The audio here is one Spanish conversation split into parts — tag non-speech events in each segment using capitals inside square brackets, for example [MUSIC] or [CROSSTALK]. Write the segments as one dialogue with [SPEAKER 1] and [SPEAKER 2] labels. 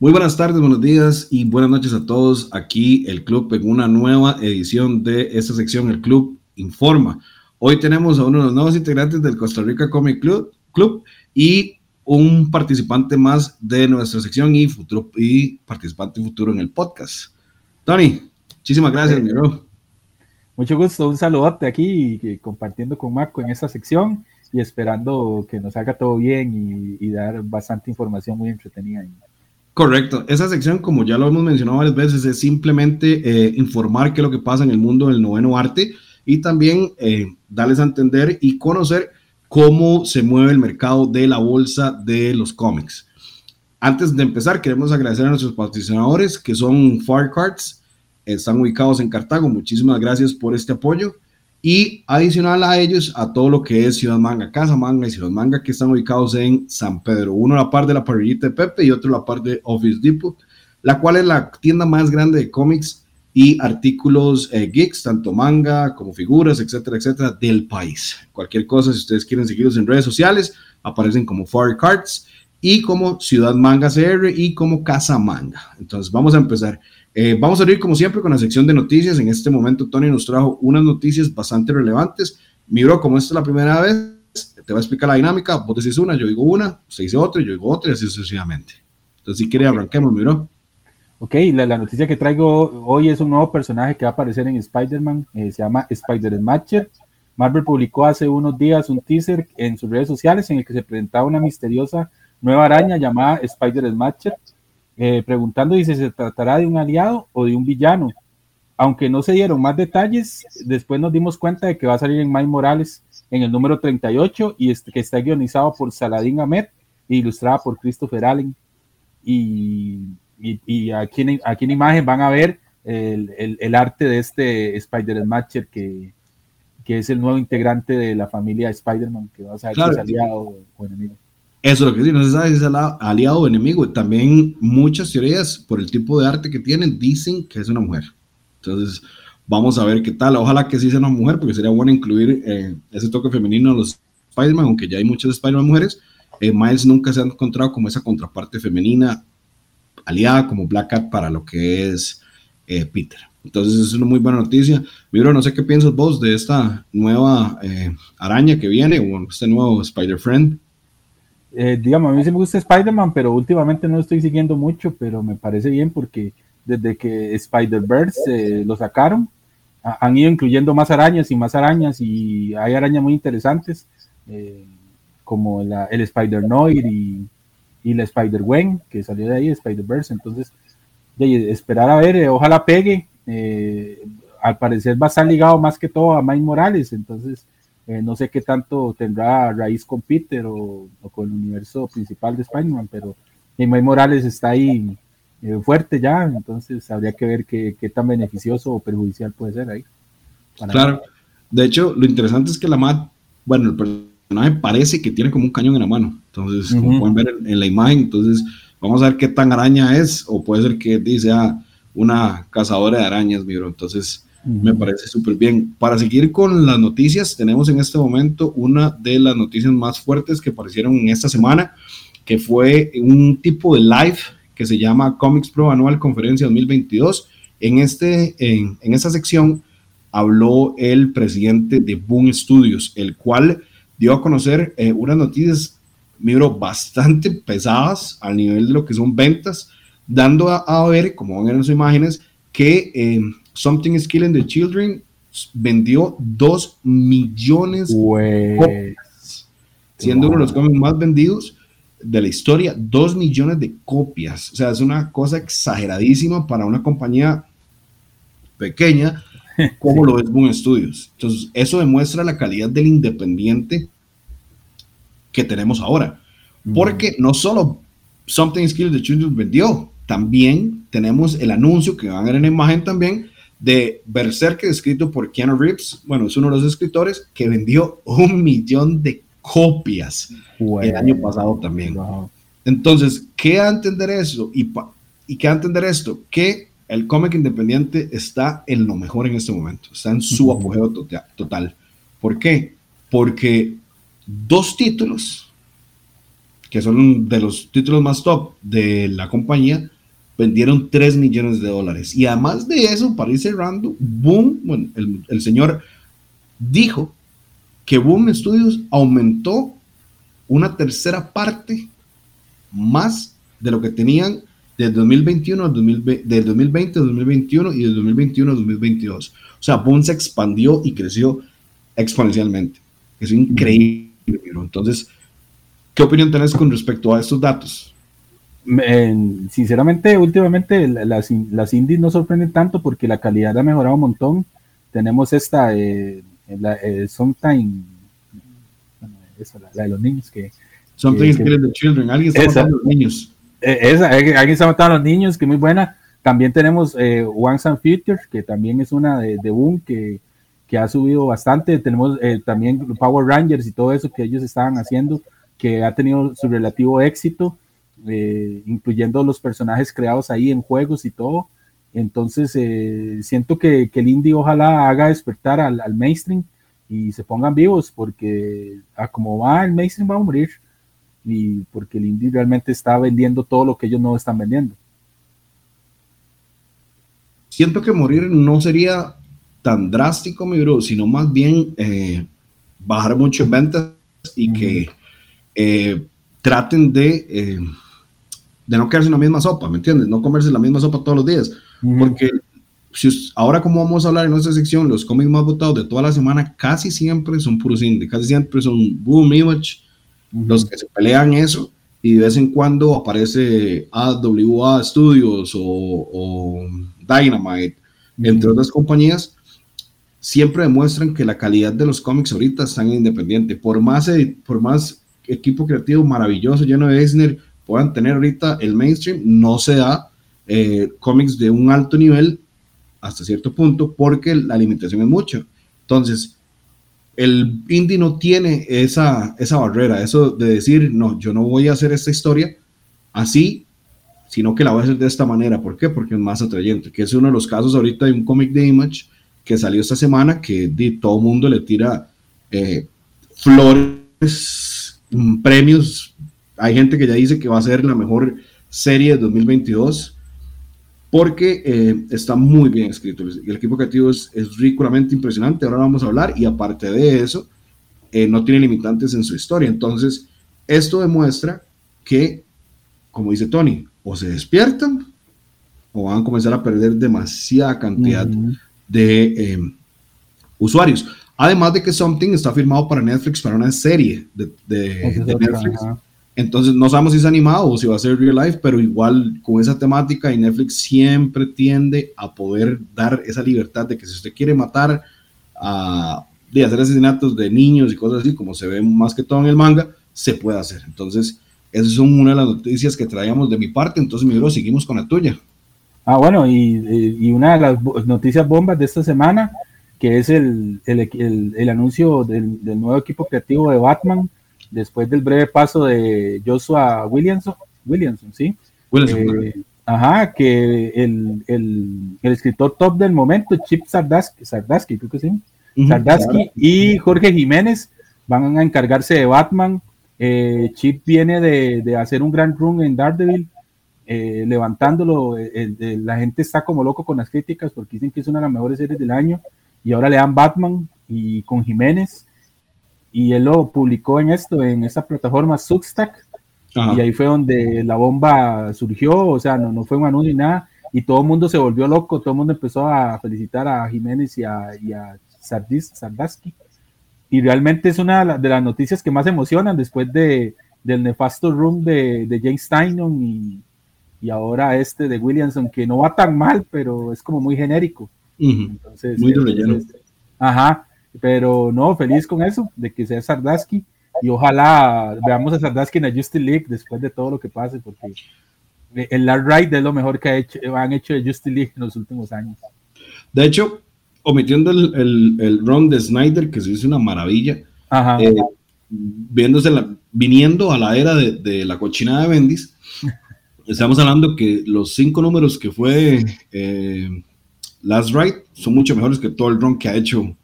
[SPEAKER 1] Muy buenas tardes, buenos días y buenas noches a todos. Aquí el club en una nueva edición de esta sección, el club Informa. Hoy tenemos a uno de los nuevos integrantes del Costa Rica Comic Club, club y un participante más de nuestra sección y, futuro, y participante futuro en el podcast. Tony, muchísimas gracias, mi bro.
[SPEAKER 2] Mucho gusto, un saludote aquí compartiendo con Marco en esta sección y esperando que nos haga todo bien y, dar bastante información muy entretenida.
[SPEAKER 1] Correcto. Esa sección, como ya lo hemos mencionado varias veces, es simplemente eh, informar qué es lo que pasa en el mundo del noveno arte y también eh, darles a entender y conocer cómo se mueve el mercado de la bolsa de los cómics. Antes de empezar, queremos agradecer a nuestros patrocinadores que son Firecards, están ubicados en Cartago. Muchísimas gracias por este apoyo. Y adicional a ellos, a todo lo que es Ciudad Manga, Casa Manga y Ciudad Manga, que están ubicados en San Pedro. Uno la par de la parrillita de Pepe y otro la par de Office Depot, la cual es la tienda más grande de cómics y artículos eh, geeks, tanto manga como figuras, etcétera, etcétera, del país. Cualquier cosa, si ustedes quieren seguirlos en redes sociales, aparecen como Fire Cards y como Ciudad Manga CR y como Casa Manga. Entonces, vamos a empezar. Eh, vamos a abrir como siempre con la sección de noticias. En este momento Tony nos trajo unas noticias bastante relevantes. Mi bro, como esta es la primera vez, te voy a explicar la dinámica. Vos decís una, yo digo una, usted dice otra, yo digo otra y así sucesivamente. Entonces, si quiere, arranquemos, mi bro.
[SPEAKER 2] Ok, la, la, noticia que traigo hoy es un nuevo personaje que va a aparecer en Spider-Man. Eh, se llama Spider-Matcher. Marvel publicó hace unos días un teaser en sus redes sociales en el que se presentaba una misteriosa nueva araña llamada Spider-Matcher eh, preguntando si se tratará de un aliado o de un villano. Aunque no se dieron más detalles, después nos dimos cuenta de que va a salir en Miles Morales en el número 38 y este, que está guionizado por Saladin Ahmed e ilustrada por Christopher Allen. Y, y, aquí, en, aquí, en, imagen van a ver el, el, arte de este Spider-Matcher que, que es el nuevo integrante de la familia Spider-Man que va a ser aliado o enemigo.
[SPEAKER 1] Eso es lo que sí, no se sabe si es aliado o enemigo. También muchas teorías, por el tipo de arte que tienen, dicen que es una mujer. Entonces, vamos a ver qué tal. Ojalá que sí sea una mujer, porque sería bueno incluir eh, ese toque femenino en los Spider-Man, aunque ya hay muchas Spider-Man mujeres. Eh, Miles nunca se ha encontrado como esa contraparte femenina aliada como Black Cat para lo que es eh, Peter. Entonces, es una muy buena noticia. Miro, no sé qué piensas vos de esta nueva araña que viene, o este nuevo Spider-Friend
[SPEAKER 2] eh, digamos, a mí sí me gusta Spider-Man, pero últimamente no lo estoy siguiendo mucho, pero me parece bien porque desde que Spider-Verse eh, lo sacaron, han ido incluyendo más arañas y más arañas y hay arañas muy interesantes, eh, como el Spider-Noir y, y, la Spider-Gwen, que salió de ahí, Spider-Verse, entonces, de, esperar a ver, ojalá pegue, al parecer va a estar ligado más que todo a Mike Morales, entonces eh, no sé qué tanto tendrá raíz con Peter o, con el universo principal de Spider-Man, pero May Morales está ahí eh, fuerte ya, entonces habría que ver qué, tan beneficioso o perjudicial puede ser ahí.
[SPEAKER 1] Claro, de hecho, lo interesante es que la MAD, bueno, el personaje parece que tiene como un cañón en la mano, entonces, como pueden ver en, la imagen, entonces vamos a ver qué tan araña es, o puede ser que dice ah, una cazadora de arañas, mi entonces me parece súper bien. Para seguir con las noticias, tenemos en este momento una de las noticias más fuertes que aparecieron en esta semana, que fue un tipo de live que se llama Comics Pro Anual Conferencia 2022. En, este, en, en esta sección habló el presidente de Boom Studios, el cual dio a conocer eh, unas noticias, miro, bastante pesadas al nivel de lo que son ventas, dando a, ver, como ver en sus imágenes, que eh, Something is Killing the Children vendió 2 millones de copias, siendo uno de los cómics más vendidos de la historia, 2 millones de copias. O sea, es una cosa exageradísima para una compañía pequeña [LAUGHS] como lo es Boom Studios. Entonces, eso demuestra la calidad del independiente que tenemos ahora. Porque no solo Something is Killing the Children vendió, también tenemos el anuncio que van a ver en la imagen también de Berserker, escrito por Keanu Reeves, bueno, es uno de los escritores que vendió un millón de copias el año pasado también. Entonces, ¿qué a entender eso? Y, ¿Y qué a entender esto? Que el cómic independiente está en lo mejor en este momento, está en su apogeo total. ¿Por qué? Porque dos títulos que son de los títulos más top de la compañía, vendieron 3 millones de dólares. Y además de eso, para ir cerrando, Boom, bueno, el, el señor dijo que Boom Studios aumentó una tercera parte más de lo que tenían del 2021 al 2020, del 2020 al 2021 y del 2021 al 2022. O sea, Boom se expandió y creció exponencialmente. Es increíble. Entonces, ¿qué opinión tenés con respecto a estos datos?
[SPEAKER 2] Sinceramente, últimamente las, las indies no sorprenden tanto porque la calidad ha mejorado un montón. Tenemos esta, eh, la, eh, Sometime, esa, la, de los niños que...
[SPEAKER 1] Something is killing the children. Alguien está matando a los niños.
[SPEAKER 2] Eh, esa, eh, alguien está matando a los niños, que muy buena. También tenemos eh, Once and Future, que también es una de, de Boom, que, que, ha subido bastante. Tenemos eh, también Power Rangers y todo eso que ellos estaban haciendo, que ha tenido su relativo éxito, eh, incluyendo los personajes creados ahí en juegos y todo. Entonces, eh, siento que, que, el indie ojalá haga despertar al, al, mainstream y se pongan vivos, porque a como va el mainstream va a morir, y porque el indie realmente está vendiendo todo lo que ellos no están vendiendo.
[SPEAKER 1] Siento que morir no sería tan drástico, mi bro, sino más bien eh, bajar mucho en ventas y que eh, traten de, de no quedarse en la misma sopa, ¿me entiendes? No comerse la misma sopa todos los días. Porque si, ahora como vamos a hablar en nuestra sección, los cómics más votados de toda la semana casi siempre son puros indie, casi siempre son Boom Image, los que se pelean eso, y de vez en cuando aparece AWA Studios o, o Dynamite, entre otras compañías, siempre demuestran que la calidad de los cómics ahorita están independiente. Por más, por más equipo creativo maravilloso, lleno de Eisner, puedan tener ahorita el mainstream, no se da eh, cómics de un alto nivel hasta cierto punto porque la limitación es mucho. Entonces, el indie no tiene esa, esa barrera, eso de decir, no, yo no voy a hacer esta historia así, sino que la voy a hacer de esta manera. ¿Por qué? Porque es más atrayente, que es uno de los casos ahorita de un cómic de Image que salió esta semana, que de, todo mundo le tira eh, flores, mm, premios. Hay gente que ya dice que va a ser la mejor serie de 2022 porque eh, está muy bien escrito. El equipo creativo es, es, ridículamente impresionante. Ahora vamos a hablar y aparte de eso, eh, no tiene limitantes en su historia. Entonces, esto demuestra que, como dice Tony, o se despiertan o van a comenzar a perder demasiada cantidad uh -huh de eh, usuarios. Además de que Something está firmado para Netflix para una serie de, de, de Netflix. Entonces no sabemos si es animado o si va a ser real life, pero igual con esa temática y Netflix siempre tiende a poder dar esa libertad de que si usted quiere matar a de hacer asesinatos de niños y cosas así, como se ve más que todo en el manga, se puede hacer. Entonces, esas son una de las noticias que traíamos de mi parte. Entonces, mi bro, seguimos con la tuya.
[SPEAKER 2] Ah, bueno, y, una de las noticias bombas de esta semana, que es el, el, anuncio del, nuevo equipo creativo de Batman, después del breve paso de Joshua Williamson, Williamson ¿sí?
[SPEAKER 1] Williamson,
[SPEAKER 2] eh, ajá, que el, el, escritor top del momento, Chip Sardaski, Sardaski creo que sí, uh -huh, Sardaski claro. y Jorge Jiménez van a encargarse de Batman. Eh, Chip viene de, de hacer un gran run en Daredevil, eh, levantándolo, la gente está como loco con las críticas porque dicen que es una de las mejores series del año y ahora le dan Batman y con Jiménez y él lo publicó en esto, en esa plataforma Substack Ajá. y ahí fue donde la bomba surgió, o sea, no, no fue un anuncio ni nada y todo el mundo se volvió loco, todo el mundo empezó a felicitar a Jiménez y a, y a Sardis, Sardaski y realmente es una de las noticias que más emocionan después de, del nefasto room de, de James Tynion y, y ahora este de Williamson, que no va tan mal, pero es como muy genérico.
[SPEAKER 1] Uh -huh. Entonces, muy
[SPEAKER 2] entonces, ajá, pero no, feliz con eso, de que sea Sardaski, y ojalá veamos a Sardaski en la Justice League después de todo lo que pase, porque el Last Ride es lo mejor que ha hecho, han hecho de Justice League en los últimos años.
[SPEAKER 1] De hecho, omitiendo el, el, el run de Snyder, que se hizo una maravilla, eh, viéndose la, viniendo a la era de, de la cochina de Bendis, [LAUGHS] estamos hablando que los cinco números que fue eh, Last Ride son mucho mejores que todo el run que ha hecho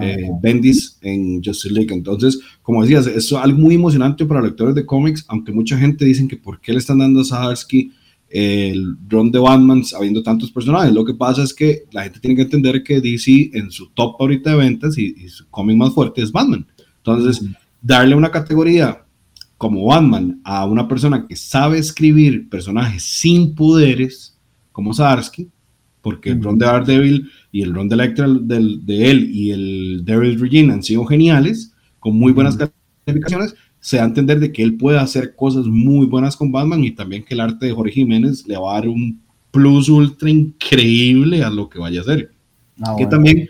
[SPEAKER 1] eh, Bendis en Justice League. Entonces, como decías, es algo muy emocionante para lectores de cómics, aunque mucha gente dicen que por qué le están dando a Saharsky el run de Batman habiendo tantos personajes. Lo que pasa es que la gente tiene que entender que DC en su top ahorita de ventas y, su cómic más fuerte es Batman. Entonces, darle una categoría como Batman a una persona que sabe escribir personajes sin poderes, como Saharsky, porque el run de Daredevil y el run de Electra del, de él y el Daryl Regina han sido geniales, con muy buenas calificaciones, se da a entender de que él puede hacer cosas muy buenas con Batman y también que el arte de Jorge Jiménez le va a dar un plus ultra increíble a lo que vaya a hacer. Ah, que también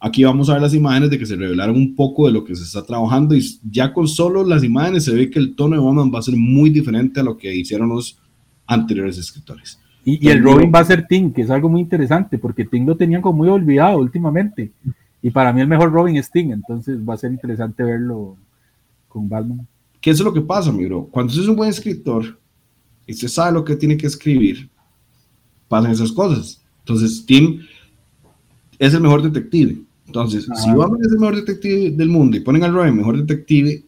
[SPEAKER 1] aquí vamos a ver las imágenes de que se revelaron un poco de lo que se está trabajando y ya con solo las imágenes se ve que el tono de Batman va a ser muy diferente a lo que hicieron los anteriores escritores.
[SPEAKER 2] Y, el Robin va a ser Tim, que es algo muy interesante, porque Tim lo tenían como muy olvidado últimamente. Y para mí el mejor Robin es Tim, entonces va a ser interesante verlo con Batman.
[SPEAKER 1] ¿Qué es lo que pasa, mi bro? Cuando usted es un buen escritor y usted sabe lo que tiene que escribir, pasan esas cosas. Entonces, Tim es el mejor detective. Entonces, si Batman es el mejor detective del mundo y ponen al Robin mejor detective,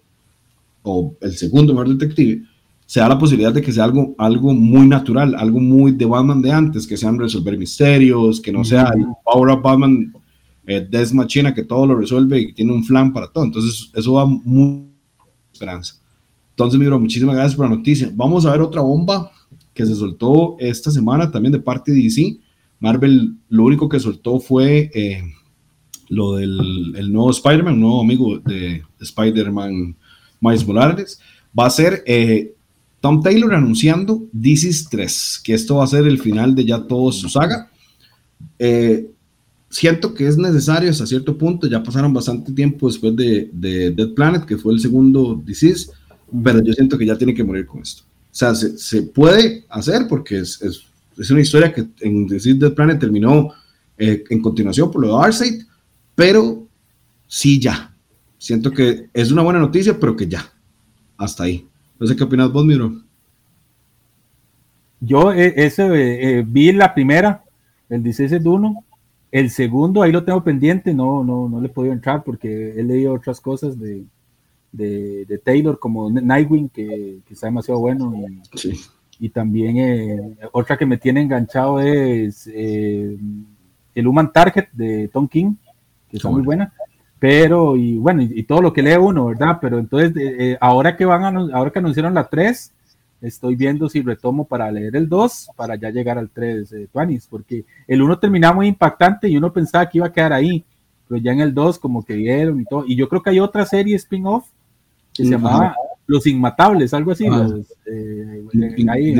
[SPEAKER 1] o el segundo mejor detective, se da la posibilidad de que sea algo, algo muy natural, algo muy de Batman de antes, que sean resolver misterios, que no sea el Power Up Batman eh, Death Machina que todo lo resuelve y tiene un flan para todo. Entonces, eso va muy esperanza. Entonces, mi bro, muchísimas gracias por la noticia. Vamos a ver otra bomba que se soltó esta semana también de parte de DC. Marvel lo único que soltó fue eh, lo del el nuevo Spider-Man, nuevo amigo de Spider-Man Miles Morales. Va a ser eh, Tom Taylor anunciando DC 3, que esto va a ser el final de ya todo su saga. Eh, siento que es necesario hasta cierto punto, ya pasaron bastante tiempo después de, de Dead Planet, que fue el segundo Disease, pero yo siento que ya tiene que morir con esto. O sea, se, puede hacer porque es, es, es, una historia que en Disease Dead Planet terminó eh, en continuación por lo de Darkseid, pero sí ya. Siento que es una buena noticia, pero que ya. Hasta ahí. No sé qué opinas vos, Miro.
[SPEAKER 2] Yo eh, ese, eh, vi la primera, el 16 de 1. El segundo, ahí lo tengo pendiente, no, no, no le he podido entrar porque he leído otras cosas de, de, Taylor, como Nightwing, que, que, está demasiado bueno. Y, y también eh, otra que me tiene enganchado es el Human Target de Tom King, que está muy buena pero y bueno y, todo lo que lee uno verdad pero entonces eh, ahora que van a, ahora que anunciaron la 3 estoy viendo si retomo para leer el 2 para ya llegar al 3 de eh, porque el 1 terminaba muy impactante y uno pensaba que iba a quedar ahí pero ya en el 2 como que vieron y todo. Y yo creo que hay otra serie spin-off que se llamaba Los Inmatables algo así eh, ahí,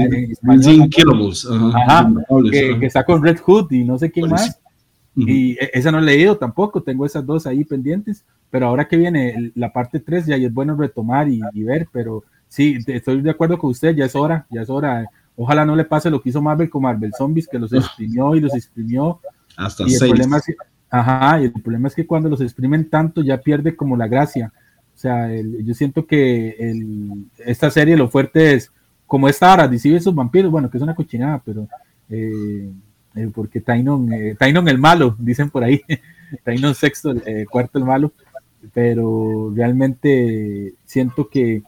[SPEAKER 2] que, que, está con Red Hood y no sé quién más y e, esa no he leído tampoco, tengo esas dos ahí pendientes, pero ahora que viene la parte 3 ya es bueno retomar y, ver, pero sí, estoy de acuerdo con usted, ya es hora, ya es hora. Ojalá no le pase lo que hizo Marvel con Marvel Zombies, que los exprimió y los exprimió.
[SPEAKER 1] Hasta
[SPEAKER 2] y el problema es que, ajá, el problema es que cuando los exprimen tanto ya pierde como la gracia. O sea, yo siento que el, esta serie lo fuerte es, como esta ahora, DC esos vampiros, bueno, que es una cochinada, pero eh, eh, porque Tainon, eh, Tainon el malo, dicen por ahí, [LAUGHS] Tainon sexto, eh, cuarto el malo, pero realmente siento que,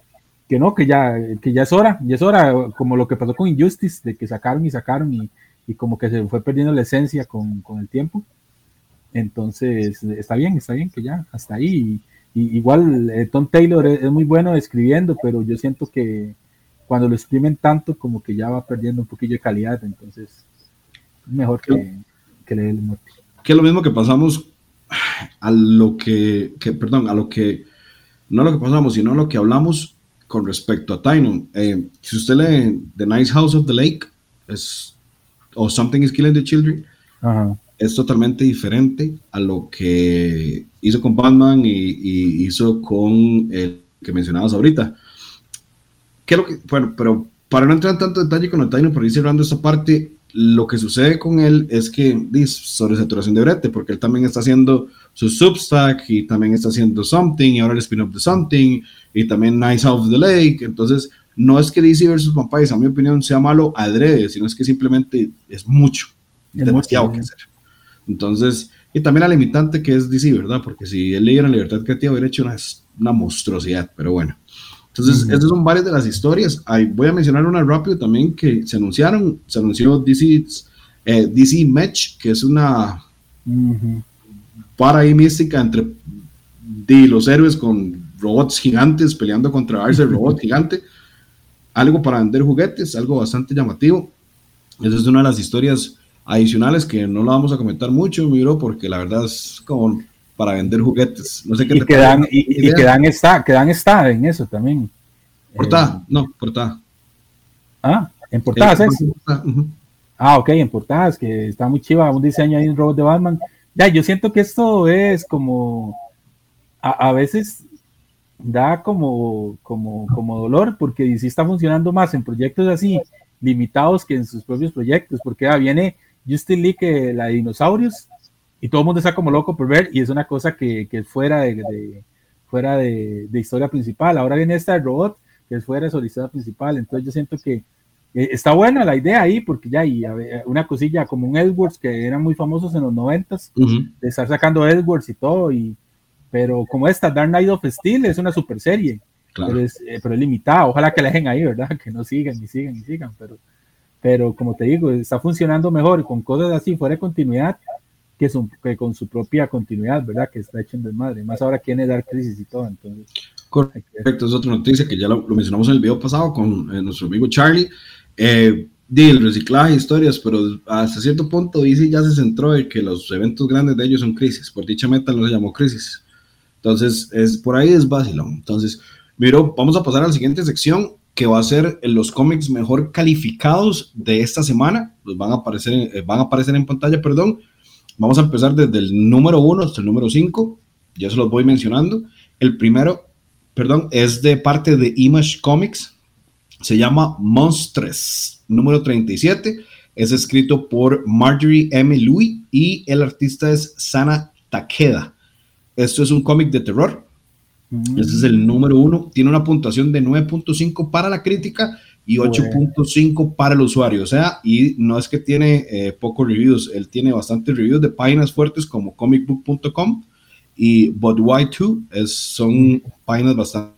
[SPEAKER 2] que no, que ya, que ya es hora, ya es hora, como lo que pasó con Injustice, de que sacaron y sacaron y, y como que se fue perdiendo la esencia con, con, el tiempo. Entonces, está bien, está bien que ya, hasta ahí. Y, igual, Tom Taylor es, es, muy bueno escribiendo, pero yo siento que cuando lo exprimen tanto, como que ya va perdiendo un poquillo de calidad. Entonces, mejor que, que leer el muerte.
[SPEAKER 1] Que es lo mismo que pasamos a lo que, que, perdón, a lo que, no lo que pasamos, sino a lo que hablamos con respecto a Tynon. Eh, si usted lee The Nice House of the Lake, es, o Something is Killing the Children, es totalmente diferente a lo que hizo con Batman y, y hizo con el que mencionabas ahorita. ¿Qué lo que, bueno, pero para no entrar en tanto detalle con el Tynon, por ir cerrando esta parte, lo que sucede con él es que dice sobre saturación de brete, porque él también está haciendo su Substack y también está haciendo Something y ahora el spin-off de Something y también Nice of the Lake. Entonces, no es que DC versus Vampires, a mi opinión, sea malo adrede, sino es que simplemente es mucho, es demasiado que hacer. Entonces, Y también la limitante que es DC, ¿verdad? Porque si él leyera Libertad Creativa hubiera hecho una, una monstruosidad, pero bueno. Entonces, esas son varias de las historias. voy a mencionar una rápido también que se anunciaron. Se anunció DC, eh, DC Match, que es una para ahí mística entre de los héroes con robots gigantes peleando contra ese robot [LAUGHS] gigante. Algo para vender juguetes, algo bastante llamativo. Esa es una de las historias adicionales que no la vamos a comentar mucho, miro, porque la verdad es como para vender juguetes. No sé qué
[SPEAKER 2] y te dan, y, quedan está, quedan está en eso también.
[SPEAKER 1] Portada, eh, no, portada.
[SPEAKER 2] Ah, en portadas es. Ah, ok, en portadas, que está muy chiva, un diseño ahí, un robot de Batman. Ya, yo siento que esto es como, a, veces da como, como, como dolor, porque si está funcionando más en proyectos así, limitados que en sus propios proyectos, porque ah, viene Justin Lee que la de dinosaurios y todo el mundo está como loco por ver y es una cosa que, que es fuera de, fuera de, historia principal. Ahora viene esta de robot que es fuera de su historia principal, entonces yo siento que eh, está buena la idea ahí porque ya hay una cosilla como un Edwards que eran muy famosos en los noventas de estar sacando Edwards y todo y pero como esta Dark Knight of Steel es una super serie pero, es, eh, pero es limitada. Ojalá que la dejen ahí verdad [LAUGHS] que no sigan y sigan y sigan pero pero como te digo, está funcionando mejor con cosas así fuera de continuidad que, que con su propia continuidad, ¿verdad? Que está hecho en desmadre. Más ahora quiere dar crisis y todo, entonces.
[SPEAKER 1] Correcto, es otra noticia que ya lo, mencionamos en el video pasado con eh, nuestro amigo Charlie. Eh, el reciclaje, historias, pero hasta cierto punto DC ya se centró en que los eventos grandes de ellos son crisis. Por dicha meta no se llamó crisis. Entonces, es, por ahí es vacilón. Entonces, miro, vamos a pasar a la siguiente sección que va a ser los cómics mejor calificados de esta semana. Los van a aparecer, eh, van a aparecer en pantalla, perdón. Vamos a empezar desde el número 1 hasta el número 5. Ya se los voy mencionando. El primero, perdón, es de parte de Image Comics. Se llama Monstres, número 37. Es escrito por Marjorie M. Louis y el artista es Sana Takeda. Esto es un cómic de terror ese es el número uno. Tiene una puntuación de 9.5 para la crítica y 8.5 para el usuario. O sea, y no es que tiene eh, pocos reviews, él tiene bastantes reviews de páginas fuertes como comicbook.com y But Why 2 es, son páginas bastante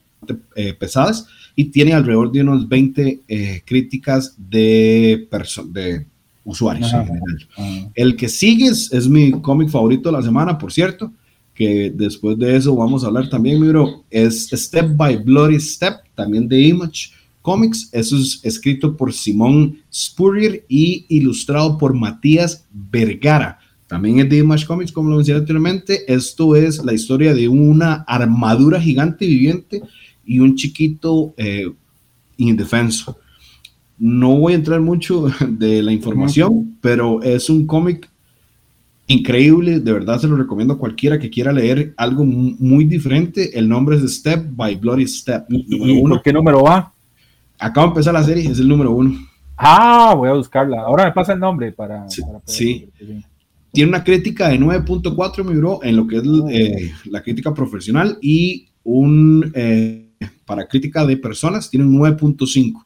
[SPEAKER 1] eh, pesadas y tiene alrededor de unos 20 eh, críticas de, de usuarios en general. El que sigue es mi cómic favorito de la semana, por cierto que después de eso vamos a hablar también, mi bro, es Step by Bloody Step, también de Image Comics. Eso es escrito por Simón Spurrier y ilustrado por Matías Vergara. También es de Image Comics, como lo mencioné anteriormente. Esto es la historia de una armadura gigante viviente y un chiquito eh, indefenso. No voy a entrar mucho de la información, pero es un cómic increíble, de verdad se lo recomiendo a cualquiera que quiera leer algo muy diferente. El nombre es Step by Bloody Step.
[SPEAKER 2] ¿Y, por qué número va?
[SPEAKER 1] Acaba de empezar la serie, es el número uno.
[SPEAKER 2] Ah, voy a buscarla. Ahora me pasa el nombre para...
[SPEAKER 1] Sí. Tiene una crítica de 9.4, mi bro, en lo que es oh. eh, la crítica profesional y un... Eh, para crítica de personas tiene un 9.5.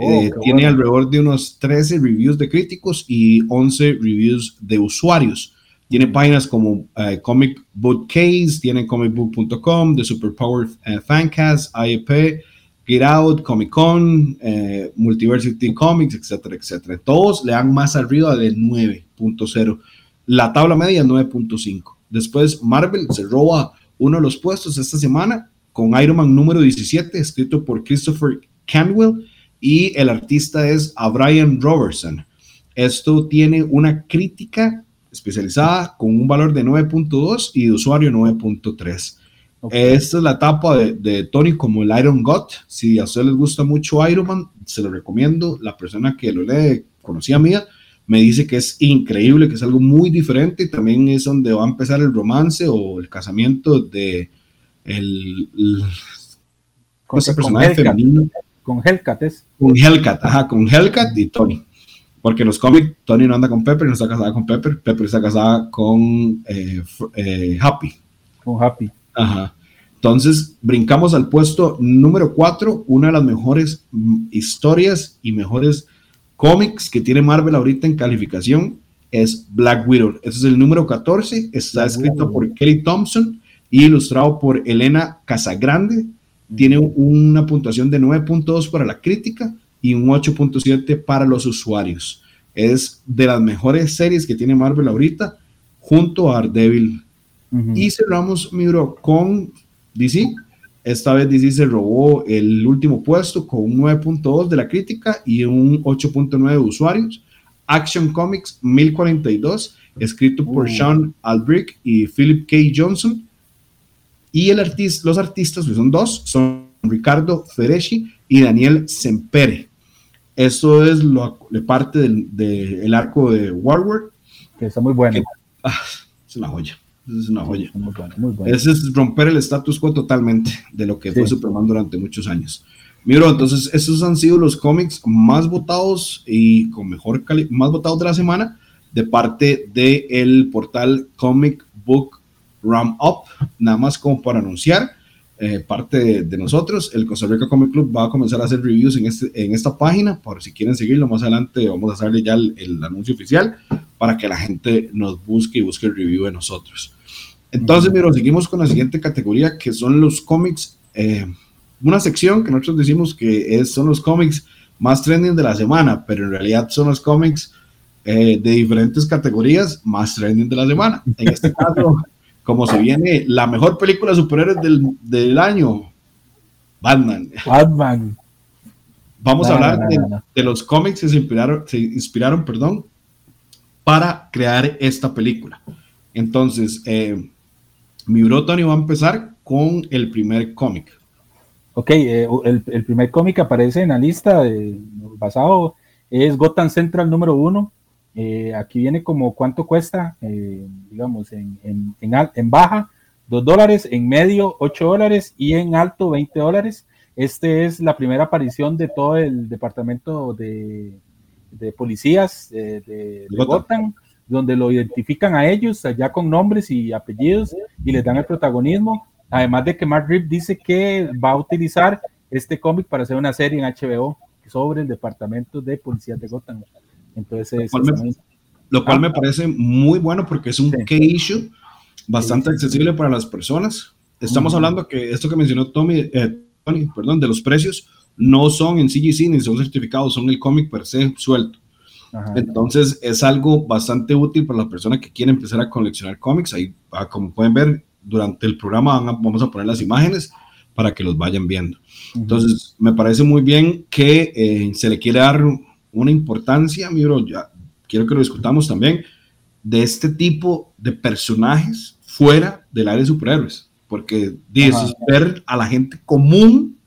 [SPEAKER 1] Eh, tiene alrededor de unos 13 reviews de críticos y 11 reviews de usuarios. Tiene páginas como uh, Comic Book Case, tiene comicbook.com, The Superpower uh, Fancast, IEP, Get Out, Comic Con, uh, Multiversity Comics, etcétera, etcétera. Todos le dan más arriba de 9.0. La tabla media es 9.5. Después Marvel se roba uno de los puestos esta semana con Iron Man número 17, escrito por Christopher Canwell, y el artista es a Brian Robertson. Esto tiene una crítica especializada con un valor de 9.2 y de usuario 9.3. Esta es la etapa de, Tony como el Iron God. Si a ustedes les gusta mucho Iron Man, se lo recomiendo. La persona que lo lee, conocía mía, me dice que es increíble, que es algo muy diferente. Y también es donde va a empezar el romance o el casamiento de el,
[SPEAKER 2] con, ese personaje femenino. Con Hellcat es.
[SPEAKER 1] Con Hellcat, ajá, con Hellcat y Tony. Porque en los cómics Tony no anda con Pepper, no está casada con Pepper, Pepper está casada con eh, eh, Happy.
[SPEAKER 2] Con Happy.
[SPEAKER 1] Ajá. Entonces, brincamos al puesto número 4, una de las mejores mm, historias y mejores cómics que tiene Marvel ahorita en calificación. es Black Widow. Ese es el número 14, está escrito por Kelly Thompson y ilustrado por Elena Casagrande. Tiene una puntuación de 9.2 para la crítica y un 8.7 para los usuarios. Es de las mejores series que tiene Marvel ahorita, junto a Daredevil. Y cerramos, mi bro, con DC. Esta vez DC se robó el último puesto con un 9.2 de la crítica y un 8.9 de usuarios. Action Comics 1042, escrito por uh. Sean Albrick y Philip K. Johnson. Y el artista, los artistas, que son dos, son Ricardo Feresci y Daniel Sempere. Eso es lo, parte del, arco de Warward.
[SPEAKER 2] Que está muy bueno. [LAUGHS]
[SPEAKER 1] Ah, es una joya. Es una joya. Ese es romper el status quo totalmente de lo que fue Superman durante muchos años. Miro, entonces esos han sido los cómics más votados y con mejor calidad, más votados de la semana de parte del el portal Comic Book Ram Up, nada más como para anunciar. Eh, parte de, nosotros, el Costa Rica Comic Club va a comenzar a hacer reviews en, este, en esta página, por si quieren seguirlo más adelante vamos a hacerle ya el, anuncio oficial para que la gente nos busque y busque el review de nosotros. Entonces, miro, seguimos con la siguiente categoría que son los cómics eh, una sección que nosotros decimos que es, son los cómics más trending de la semana, pero en realidad son los cómics eh, de diferentes categorías más trending de la semana. En este [LAUGHS] caso, como se viene la mejor película de superhéroes del, del año, Batman.
[SPEAKER 2] Batman.
[SPEAKER 1] Vamos a hablar de, los cómics que se inspiraron, se inspiraron perdón, para crear esta película. Entonces, eh, mi bro Tony va a empezar con el primer cómic.
[SPEAKER 2] Ok, eh, el, el, primer cómic aparece en la lista de, basado es Gotham Central número uno. Eh, aquí viene como cuánto cuesta, eh, digamos, en, en, en, baja, 2 dólares, en medio, 8 dólares y en alto, 20 dólares. Este es la primera aparición de todo el departamento de, de policías de, de Gotham, donde lo identifican a ellos, allá con nombres y apellidos, y les dan el protagonismo. Además de que Mark Rip dice que va a utilizar este cómic para hacer una serie en HBO sobre el departamento de policía de Gotham. Entonces,
[SPEAKER 1] lo cual, me, parece muy bueno porque es un key issue bastante accesible para las personas. Estamos hablando que esto que mencionó Tommy, eh, Tony, perdón, de los precios no son en CGC ni son certificados, son el cómic per se suelto. Entonces es algo bastante útil para las personas que quieren empezar a coleccionar cómics. Ahí, ah, como pueden ver, durante el programa vamos a poner las imágenes para que los vayan viendo. Entonces, me parece muy bien que eh, se le quiere dar una importancia, mi bro, ya quiero que lo discutamos también, de este tipo de personajes fuera del área de superhéroes, porque dices, ver a la gente común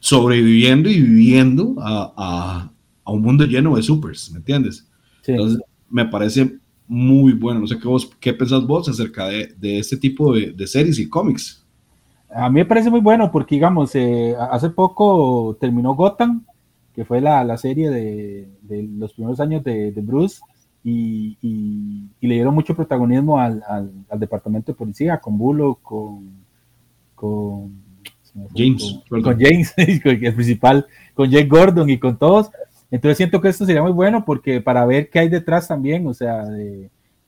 [SPEAKER 1] sobreviviendo y viviendo a, a, un mundo lleno de supers, ¿me entiendes? Entonces, me parece muy bueno. No sé qué, vos, qué pensás vos acerca de, de este tipo de, de, series y cómics.
[SPEAKER 2] A mí me parece muy bueno porque, digamos, eh, hace poco terminó Gotham, que fue la, la serie de, de, los primeros años de, Bruce, y, y, le dieron mucho protagonismo al, al, al, departamento de policía, con Bullock, con, con
[SPEAKER 1] James,
[SPEAKER 2] con, con James, [LAUGHS] el principal, con Jake Gordon y con todos. Entonces siento que esto sería muy bueno porque para ver qué hay detrás también, o sea,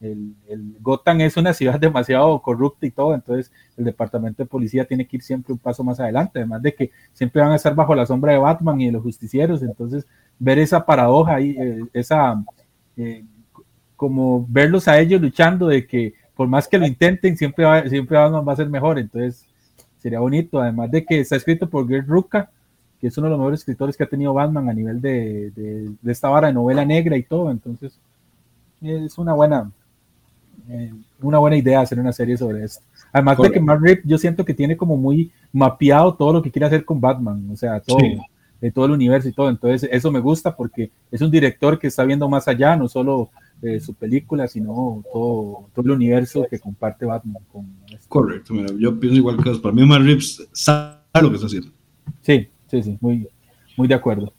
[SPEAKER 2] el, el, Gotham es una ciudad [LAUGHS] demasiado corrupta y todo, entonces el departamento de policía tiene que ir siempre un paso más adelante, además de que siempre van a estar bajo la sombra de Batman y de los justicieros, entonces ver esa paradoja ahí, eh, esa, eh, como verlos a ellos luchando de que por más que lo intenten, siempre, va, siempre Batman va a ser mejor, entonces sería bonito, además de que está escrito por Greg Rucka, que es uno de los mejores escritores que ha tenido Batman a nivel de, de, esta vara de novela negra y todo. Entonces, es una buena, eh, una buena idea hacer una serie sobre esto. Además de que Mark Rip, yo siento que tiene como muy mapeado todo lo que quiere hacer con Batman, o sea, todo, de todo el universo y todo. Entonces, eso me gusta porque es un director que está viendo más allá, no solo de su película, sino todo, todo el universo que comparte Batman. Con
[SPEAKER 1] Correcto, mira, yo pienso igual que Para mí, Rip sabe lo que está haciendo.
[SPEAKER 2] Sí, sí, sí, muy, muy de acuerdo.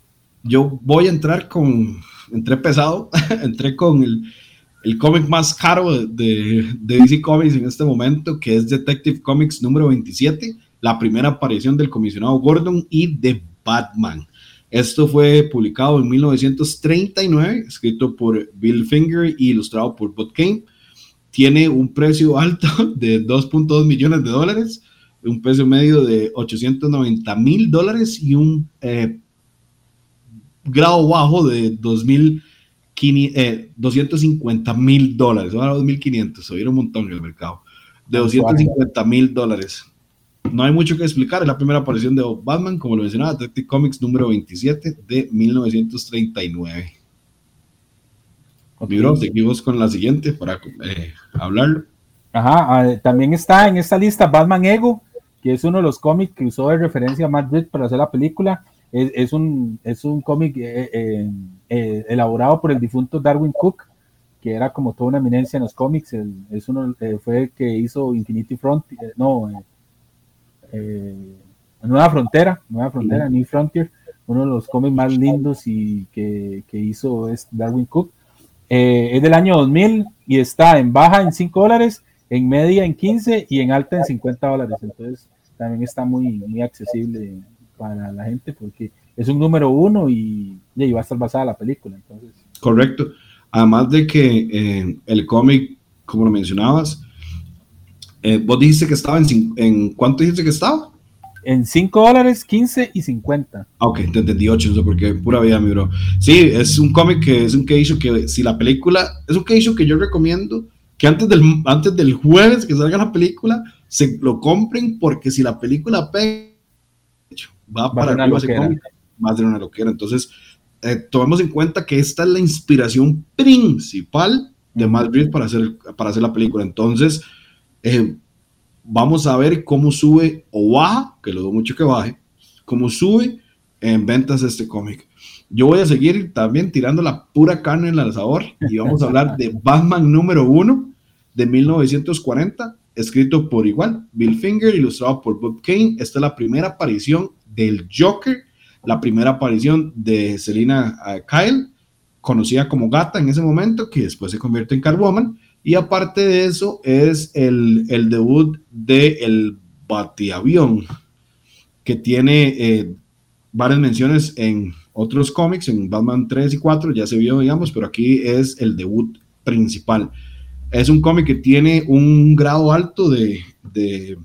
[SPEAKER 1] Yo voy a entrar con, entré pesado, [LAUGHS] entré con el, el cómic más caro de, de, DC Comics en este momento, que es Detective Comics número 27, la primera aparición del comisionado Gordon y de Batman. Esto fue publicado en 1939, escrito por Bill Finger y ilustrado por Bud Kane. Tiene un precio [LAUGHS] alto de 2.2 millones de dólares, un precio medio de 890 mil dólares y un eh, grado bajo de 2.000 eh, 250 mil dólares, ahora 2.500, subieron un montón en el mercado, de 250 mil dólares. No hay mucho que explicar, es la primera aparición de Batman, como lo mencionaba, Detective Comics número 27 de 1939. Okay. seguimos con la siguiente para eh, hablarlo.
[SPEAKER 2] Ajá, ah, también está en esta lista Batman Ego, que es uno de los cómics que usó de referencia a Matt Reed para hacer la película. Es, es un, es un cómic eh, eh, eh, elaborado por el difunto Darwin Cook, que era como toda una eminencia en los cómics. es uno, eh, fue el que hizo Infinity Front, eh, no, Nueva Frontera, Nueva Frontera, New Frontier, uno de los cómics más lindos y que, que hizo es Darwin Cook. es del año 2000 y está en baja en 5 dólares, en media en 15 y en alta en 50 dólares. Entonces también está muy, muy accesible para la gente porque es un número uno y, y va a estar basada la película. Entonces.
[SPEAKER 1] Correcto. Además de que eh, el cómic, como lo mencionabas, eh, vos dijiste que estaba en, en ¿cuánto dijiste que estaba?
[SPEAKER 2] En 5 dólares, 15 y 50.
[SPEAKER 1] Ah, ok, te entendí 8, eso porque pura vida, mi bro. Sí, es un cómic que es un issue que si la película, es un issue que yo recomiendo que antes del, antes del jueves que salga la película, se lo compren porque si la película pega, va, para arriba ese cómic más de una loquera. Entonces, eh, tomemos en cuenta que esta es la inspiración principal de Madrid para hacer, para hacer la película. Entonces, eh, vamos a ver cómo sube o baja, que lo dudo mucho que baje, cómo sube en ventas este cómic. Yo voy a seguir también tirando la pura carne en el asador y vamos a hablar de [LAUGHS] Batman número uno de 1940, escrito por igual, Bill Finger, ilustrado por Bob Kane. Esta es la primera aparición del Joker la primera aparición de Selina eh, Kyle, conocida como Gata en ese momento, que después se convierte en Catwoman. Y aparte de eso, es el, el debut de El Batiavión, que tiene eh, varias menciones en otros cómics, en Batman 3 y 4, ya se vio, digamos, pero aquí es el debut principal. Es un cómic que tiene un grado alto de, de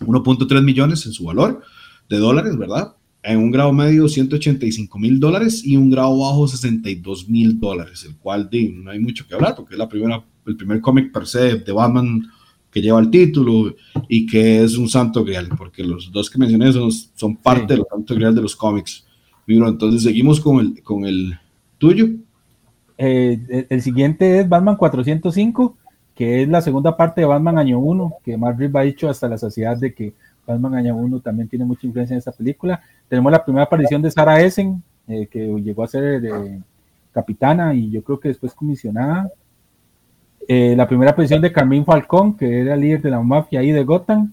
[SPEAKER 1] 1.3 millones en su valor de dólares, ¿verdad? en un grado medio 185 mil dólares y un grado bajo 62 mil dólares, el cual no hay mucho que hablar porque es la primera, el primer cómic per se de Batman que lleva el título y que es un santo grial, porque los dos que mencioné son, son parte de los santos grial de los cómics. entonces seguimos con el, con el tuyo.
[SPEAKER 2] Eh, el siguiente es Batman 405, que es la segunda parte de Batman Año 1, que Marvel ha dicho hasta la saciedad de que Batman Año 1 también tiene mucha influencia en esta película. Tenemos la primera aparición de Sarah Essen, eh, que llegó a ser eh, capitana y yo creo que después comisionada. Eh, la primera aparición de Carmín Falcón, que era líder de la mafia ahí de Gotham.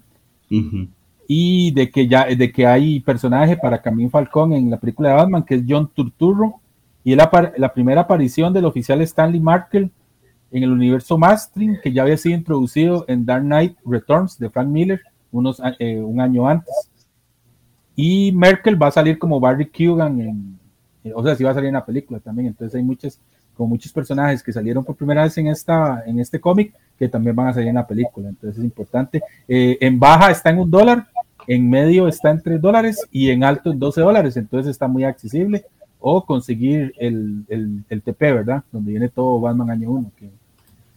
[SPEAKER 2] Y de que ya de que hay personaje para Carmín Falcón en la película de Batman, que es John Turturro. Y es la, la primera aparición del oficial Stanley Markel en el universo Mastering, que ya había sido introducido en Dark Knight Returns de Frank Miller unos, un año antes. Y Merkel va a salir como Barry Kugan, en, eh, o sea, sí va a salir en la película también. Entonces hay muchos, como muchos personajes que salieron por primera vez en, esta, en este cómic que también van a salir en la película. Entonces es importante. Eh, en baja está en un dólar, en medio está en tres dólares y en alto en 12 dólares. Entonces está muy accesible. O conseguir el, el, el TP, ¿verdad? Donde viene todo Batman año 1.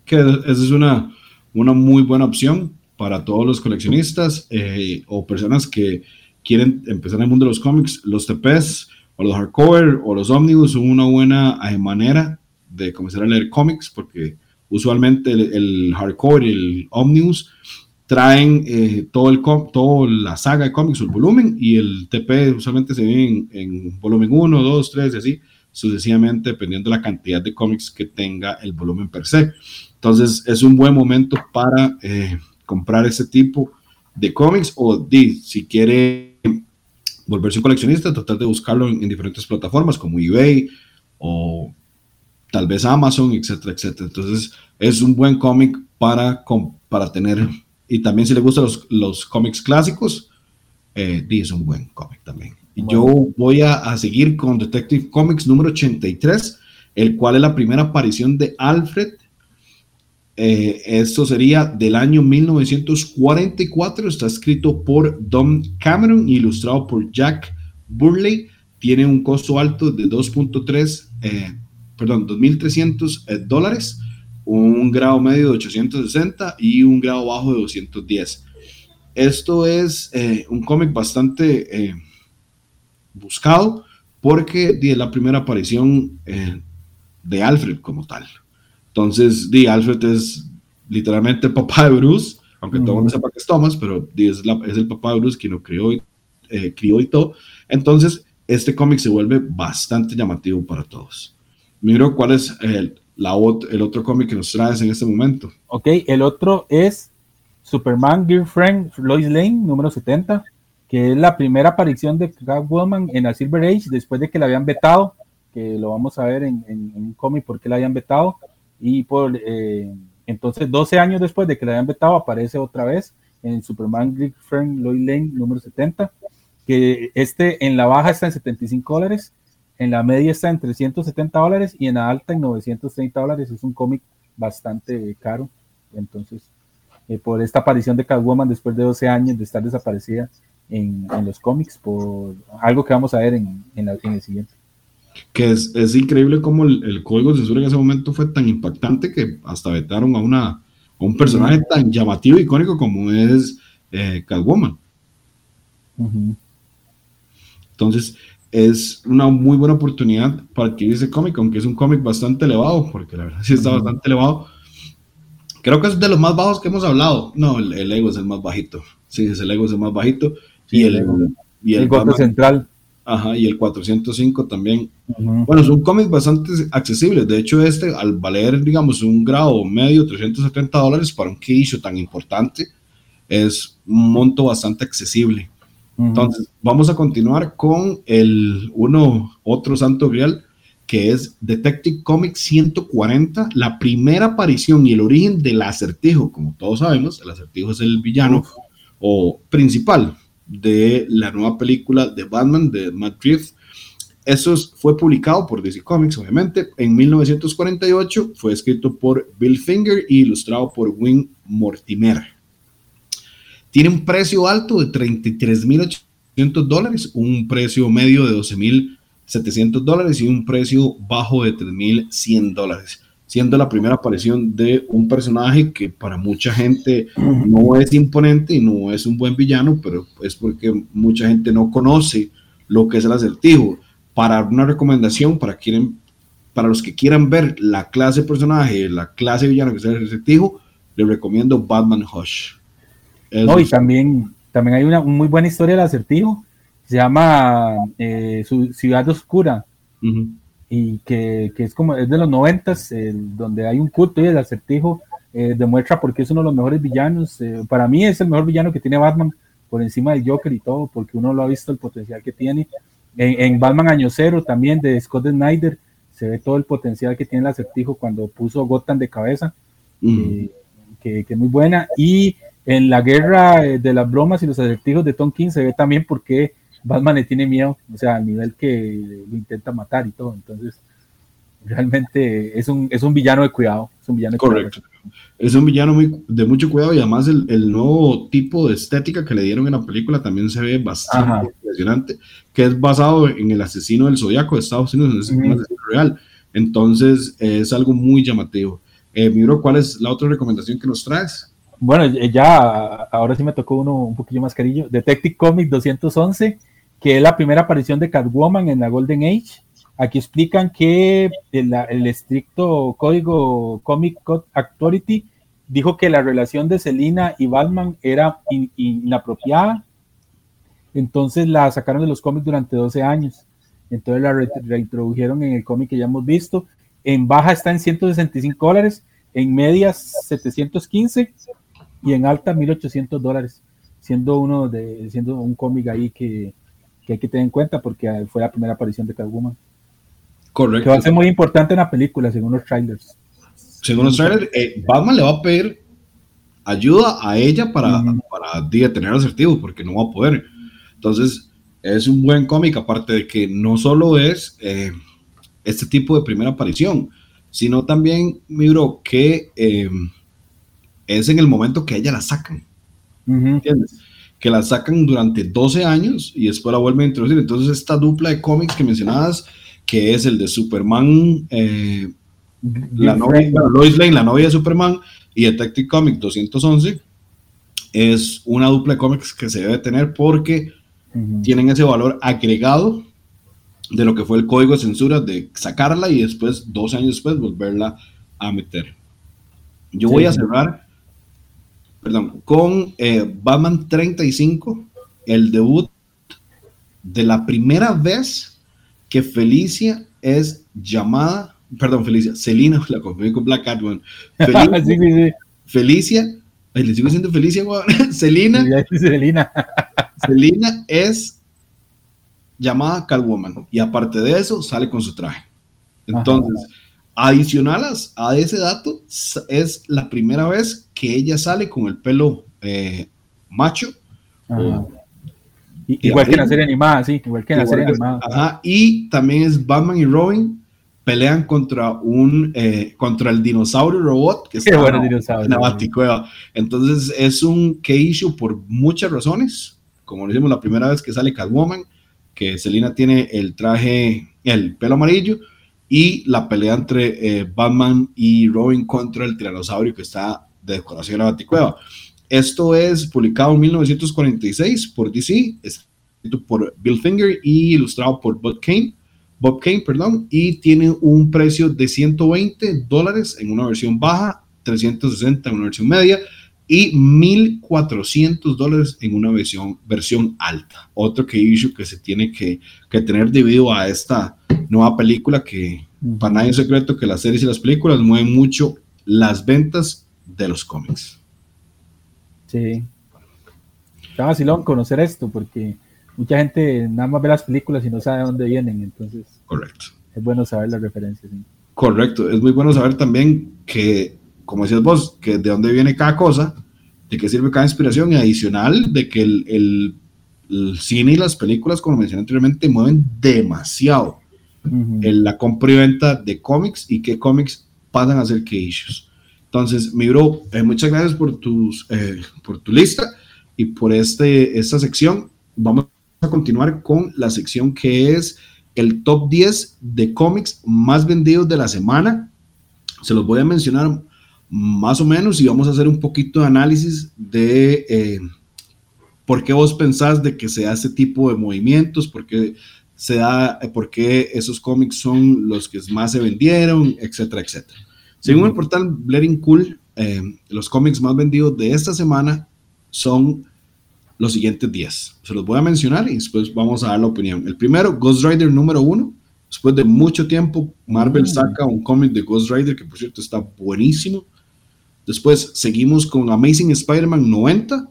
[SPEAKER 2] Que,
[SPEAKER 1] esa es una, una muy buena opción para todos los coleccionistas eh, o personas que quieren empezar en el mundo de los cómics, los TPs o los hardcover o los omnibus son una buena eh, manera de comenzar a leer cómics porque usualmente el, hardcover y el omnibus traen eh, todo el toda la saga de cómics el volumen y el TP usualmente se ve en, volumen 1, 2, 3 y así sucesivamente dependiendo de la cantidad de cómics que tenga el volumen per se. Entonces es un buen momento para eh, comprar ese tipo de cómics o si quiere volverse un coleccionista, tratar de buscarlo en, diferentes plataformas como eBay o tal vez Amazon, etcétera, etcétera. Entonces es un buen cómic para, para tener, y también si le gustan los, los cómics clásicos, eh, es un buen cómic también. Yo voy a, seguir con Detective Comics número 83, el cual es la primera aparición de Alfred. Eh, esto sería del año 1944. Está escrito por Don Cameron ilustrado por Jack Burley. Tiene un costo alto de 2.3, eh, perdón, 2.300 eh, dólares, un grado medio de 860 y un grado bajo de 210. Esto es un cómic bastante buscado porque es la primera aparición eh, de Alfred como tal. Entonces, di, Alfred es literalmente el papá de Bruce, aunque todo el mundo sepa que es Thomas, pero es, el papá de Bruce quien lo crió y, eh, crió y todo. Entonces, este cómic se vuelve bastante llamativo para todos. Miro cuál es el, la, el otro cómic que nos traes en este momento.
[SPEAKER 2] Ok, el otro es Superman Girlfriend Lois Lane, número 70 que es la primera aparición de Catwoman en la Silver Age después de que la habían vetado, que lo vamos a ver en, un cómic por qué la habían vetado, y por eh, entonces 12 años después de que la habían vetado aparece otra vez en Superman Greek Friend Lois Lane número 70, que este en la baja está en 75 dólares, en la media está en 370 dólares y en la alta en 930 dólares, es un cómic bastante caro, entonces eh, por esta aparición de Catwoman después de 12 años de estar desaparecida, en, los cómics por algo que vamos a ver en, en, el siguiente.
[SPEAKER 1] Que es, es increíble cómo el, el, código de censura en ese momento fue tan impactante que hasta vetaron a, una, a un personaje tan llamativo y icónico como es eh, Catwoman. Entonces, es una muy buena oportunidad para adquirir ese cómic, aunque es un cómic bastante elevado, porque la verdad sí está bastante elevado. Creo que es de los más bajos que hemos hablado. No, el, el ego es el más bajito. Sí, es el ego es el más bajito y el,
[SPEAKER 2] y el, central.
[SPEAKER 1] Ajá, y el 405 también. Bueno, son cómics bastante accesibles. De hecho, este, al valer, digamos, un grado medio, 370 dólares para un key tan importante, es un monto bastante accesible. Entonces, vamos a continuar con el uno, otro santo grial, que es Detective Comics 140, la primera aparición y el origen del acertijo. Como todos sabemos, el acertijo es el villano o principal de la nueva película de Batman de Matt Reeves. Eso fue publicado por DC Comics, obviamente, en 1948. Fue escrito por Bill Finger y ilustrado por Win Mortimer. Tiene un precio alto de 33.800 dólares, un precio medio de 12.700 dólares y un precio bajo de 3.100 dólares siendo la primera aparición de un personaje que para mucha gente no es imponente y no es un buen villano, pero es porque mucha gente no conoce lo que es el acertijo. Para una recomendación, para, quieren, para los que quieran ver la clase de personaje, la clase de villano que es el acertijo, les recomiendo Batman Hush.
[SPEAKER 2] No, y también, también hay una muy buena historia del acertijo, se llama eh, Ciudad Oscura y que, que, es como es de los noventas, donde hay un culto y el acertijo eh, demuestra porque es uno de los mejores villanos. Eh, para mí es el mejor villano que tiene Batman por encima del Joker y todo, porque uno lo ha visto el potencial que tiene. En, Batman Año Cero también de Scott Snyder se ve todo el potencial que tiene el acertijo cuando puso Gotham de cabeza, eh, que, que, es muy buena. Y en la guerra de las bromas y los acertijos de Tom King se ve también porque Batman le tiene miedo, o sea, al nivel que lo intenta matar y todo. Entonces, realmente es un, es un villano de cuidado. Es un villano
[SPEAKER 1] Correcto. Es un villano muy, de mucho cuidado y además el, el, nuevo tipo de estética que le dieron en la película también se ve bastante impresionante, que es basado en el asesino del zodiaco de Estados Unidos, en un asesino real. Entonces, es algo muy llamativo. Eh, Miro, ¿cuál es la otra recomendación que nos traes?
[SPEAKER 2] Bueno, ya ahora sí me tocó uno un poquillo más carillo. Detective Comics 211 que es la primera aparición de Catwoman en la Golden Age. Aquí explican que el, estricto código Comic Code Authority dijo que la relación de Selina y Batman era inapropiada. Entonces la sacaron de los cómics durante 12 años. Entonces la reintrodujeron en el cómic que ya hemos visto. En baja está en 165 dólares, en medias 715 y en alta 1800 dólares, siendo uno de siendo un cómic ahí que, que hay que tener en cuenta porque fue la primera aparición de Catwoman.
[SPEAKER 1] Correcto.
[SPEAKER 2] Que va a ser muy importante en la película, según los trailers.
[SPEAKER 1] Según los trailers, eh, Batman le va a pedir ayuda a ella para, para detener asertivo, porque no va a poder. Entonces, es un buen cómic, aparte de que no solo es eh, este tipo de primera aparición, sino también, mi bro, que eh, es en el momento que ella la sacan. ¿Entiendes? Que la sacan durante 12 años y después la vuelven a introducir. Entonces, esta dupla de cómics que mencionabas, que es el de Superman, eh, la novia, Lois Lane, la novia de Superman, y Detective Comics 211, es una dupla de cómics que se debe tener porque tienen ese valor agregado de lo que fue el código de censura de sacarla y después, dos años después, volverla a meter. Yo voy a cerrar, perdón, con eh, Batman 35, el debut de la primera vez que Felicia es llamada, perdón, Felicia, Selina, [LAUGHS] la confundí con Black Catwoman. [LAUGHS] Felicia, Felicia le sigo diciendo Felicia, Selina. Selina. Selina es llamada Catwoman y aparte de eso sale con su traje. Entonces, adicionales a ese dato, es la primera vez que ella sale con el pelo eh, macho.
[SPEAKER 2] igual que en la serie animada, sí, igual que en la serie animada.
[SPEAKER 1] y también es Batman y Robin pelean contra un eh, contra el dinosaurio robot que está en la baticueva. Entonces es un que issue por muchas razones. Como decimos la primera vez que sale Catwoman, que Selina tiene el traje, el pelo amarillo, y la pelea entre eh, Batman y Robin contra el tiranosaurio que está de decoración la baticueva. Esto es publicado en 1946 por DC, escrito por Bill Finger y ilustrado por Bud Kane Bob Kane, perdón, y tiene un precio de 120 dólares en una versión baja, 360 en una versión media y 1400 dólares en una versión, versión alta. Otro que issue que se tiene que, que tener debido a esta nueva película que para nadie es secreto que las series y las películas mueven mucho las ventas de los cómics.
[SPEAKER 2] Sí. Está vacilón conocer esto porque mucha gente nada más ve las películas y no sabe de dónde vienen, entonces.
[SPEAKER 1] Correcto.
[SPEAKER 2] Es bueno saber las referencias.
[SPEAKER 1] Correcto. Es muy bueno saber también que, como decías vos, que de dónde viene cada cosa, de qué sirve cada inspiración y adicional de que el, cine y las películas, como mencioné anteriormente, mueven demasiado en la compra y venta de cómics y qué cómics pasan a ser qué issues. Entonces, mi bro, eh, muchas gracias por, tus, eh, por tu lista y por este, esta sección. Vamos a continuar con la sección que es el top 10 de cómics más vendidos de la semana. Se los voy a mencionar más o menos y vamos a hacer un poquito de análisis de eh, por qué vos pensás de que se hace este tipo de movimientos, por qué se da, por qué esos cómics son los que más se vendieron, etcétera, etcétera. Según el portal Bleeding Cool, eh, los cómics más vendidos de esta semana son los siguientes días. Se los voy a mencionar y después vamos a dar la opinión. El primero, Ghost Rider número uno. Después de mucho tiempo, Marvel mm. saca un cómic de Ghost Rider que por cierto está buenísimo. Después seguimos con Amazing Spider-Man 90.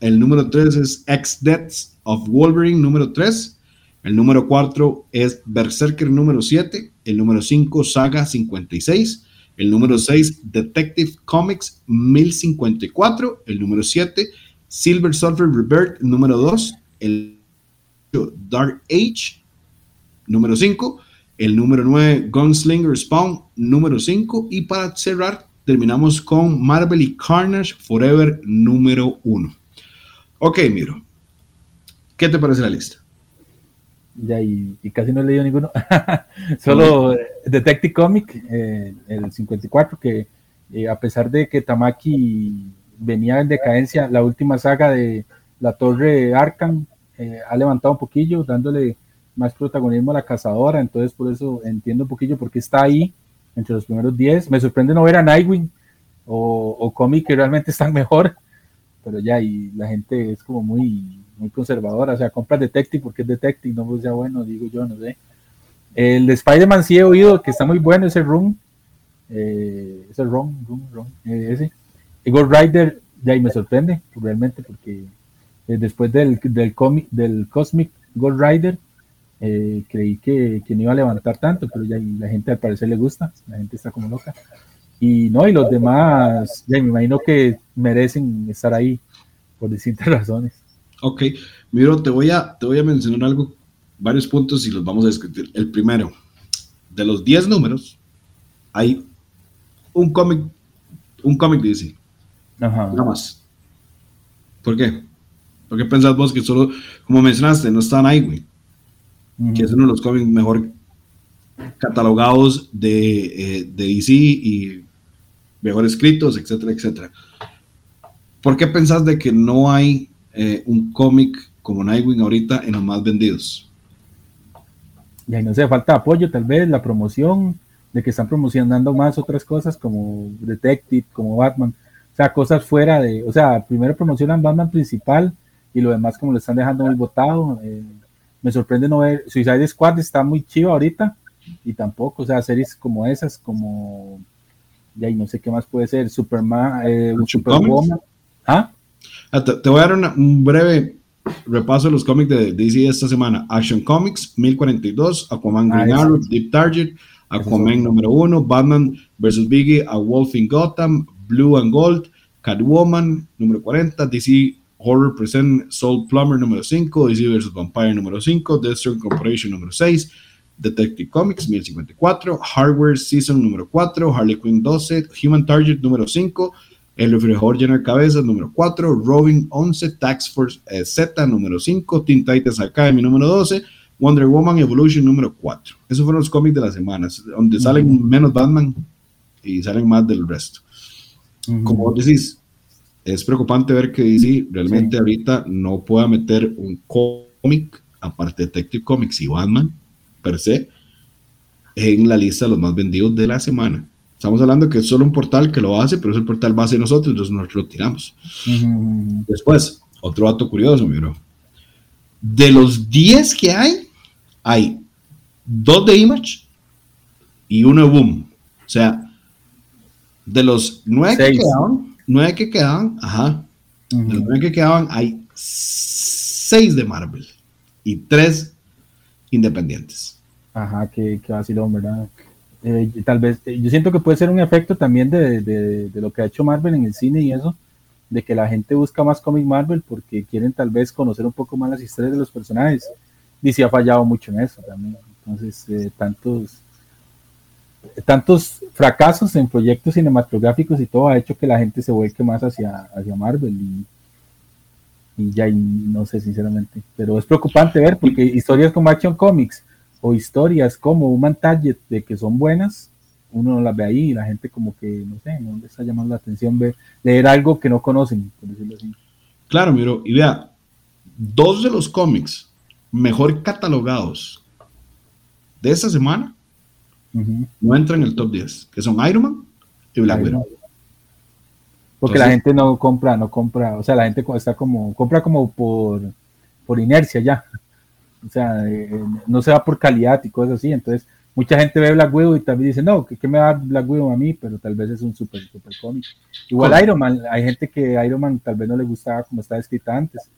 [SPEAKER 1] El número 3 es X-Deaths of Wolverine número 3. El número 4 es Berserker número 7. El número 5, Saga 56. El número 6, Detective Comics 1054. El número 7, Silver Surfer Rebirth número 2, el Dark Age número 5, el número 9 Gunslinger Spawn número 5 y para cerrar terminamos con Marvel y Carnage Forever número 1. Ok, Miro, ¿qué te parece la lista?
[SPEAKER 2] Ya, y, casi no he leído ninguno. [LAUGHS] Solo Detective Comic, eh, el 54, que eh, a pesar de que Tamaki venía en decadencia. La última saga de la Torre Arkham eh, ha levantado un poquillo, dándole más protagonismo a la cazadora. Entonces, por eso entiendo un poquillo por qué está ahí entre los primeros 10. Me sorprende no ver a Nightwing o, o Comic que realmente están mejor, pero ya, y la gente es como muy, muy conservadora. O sea, compra Detective porque es Detective, no pues ya bueno, digo yo, no sé. El de Spider-Man sí he oído que está muy bueno ese Room. Eh, ese Room, Room, Room, eh, ese. Ghost Rider, ya ahí me sorprende, realmente, porque eh, después del, del, cómic, del Cosmic Ghost Rider, eh, creí que, que, no iba a levantar tanto, pero ya la gente al parecer le gusta, la gente está como loca. Y no, y los demás, ya me imagino que merecen estar ahí por distintas [LAUGHS] razones.
[SPEAKER 1] Ok, miro, te voy a, te voy a mencionar algo, varios puntos y los vamos a discutir. El primero, de los 10 números, hay un cómic, un cómic DC. Ajá. Nada más. ¿Por qué? ¿Por qué pensás vos que solo, como mencionaste, no está Que es uno de los cómics mejor catalogados de, eh, de DC y mejor escritos, etcétera, etcétera. ¿Por qué pensás de que no hay eh, un cómic como Nightwing ahorita en los más vendidos?
[SPEAKER 2] Y ahí no sé, falta apoyo, tal vez, la promoción, de que están promocionando más otras cosas como Detective, como Batman, o sea, cosas fuera de, o sea, primero promocionan Batman principal y lo demás como lo están dejando muy votado. Eh, me sorprende no ver, Suicide Squad está muy chivo ahorita y tampoco, o sea, series como esas, como, ya y no sé qué más puede ser, Superman, eh, Superwoman.
[SPEAKER 1] ¿Ah? ah te, voy a dar un breve repaso de los cómics de DC esta semana. Action Comics, 1042, Aquaman Green ah, Arrow, Deep Target, Aquaman número 1, Batman vs. Biggie, A Wolf in Gotham, Blue and Gold, Catwoman número 40, DC Horror Present Soul Plumber número 5, DC vs. Vampire número 5, Deathstroke Corporation número 6, Detective Comics 1054, Hardware Season número 4, Harley Quinn 12, Human Target número 5, El refrigerador lleno de cabezas número 4, Robin 11, Tax Force eh, Z número 5, Teen Titans Academy número 12, Wonder Woman Evolution número 4. Esos fueron los cómics de las semanas, donde salen menos Batman y salen más del resto. Como decís, es preocupante ver que DC realmente ahorita no pueda meter un cómic, aparte de Detective Comics y Batman, per se, en la lista de los más vendidos de la semana. Estamos hablando que es solo un portal que lo hace, pero es el portal base de nosotros, entonces nosotros lo tiramos. Después, otro dato curioso, mi bro. De los 10 que hay, hay dos de Image y uno de Boom. O sea, de los nueve que quedaban, nueve que quedaban, ajá, de los nueve que quedaban, hay seis de Marvel y tres independientes.
[SPEAKER 2] Ajá, que, que vacilón, ¿verdad? Eh, tal vez, eh, yo siento que puede ser un efecto también de, de, de, lo que ha hecho Marvel en el cine y eso, de que la gente busca más cómic Marvel porque quieren tal vez conocer un poco más las historias de los personajes. Y sí ha fallado mucho en eso también. Entonces, eh, tantos, tantos fracasos en proyectos cinematográficos y todo ha hecho que la gente se vuelque más hacia, hacia Marvel y, ya no sé sinceramente, pero es preocupante ver porque historias como Action Comics o historias como un Target de que son buenas, uno no las ve ahí y la gente como que, no sé, no les está llamando la atención ver, leer algo que no conocen, por decirlo así.
[SPEAKER 1] Claro, miro, y vea, dos de los cómics mejor catalogados de esta semana no entran en el top 10, que son Iron Man y Black Widow.
[SPEAKER 2] Porque la gente no compra, no compra, o sea, la gente está como, compra como por, por inercia ya. O sea, eh, no se va por calidad y cosas así. Entonces, mucha gente ve Black Widow y también dice, no, ¿qué, me va a dar Black Widow a mí? Pero tal vez es un super, super cómic. Igual Iron Man, hay gente que Iron Man tal vez no le gustaba como estaba escrita antes,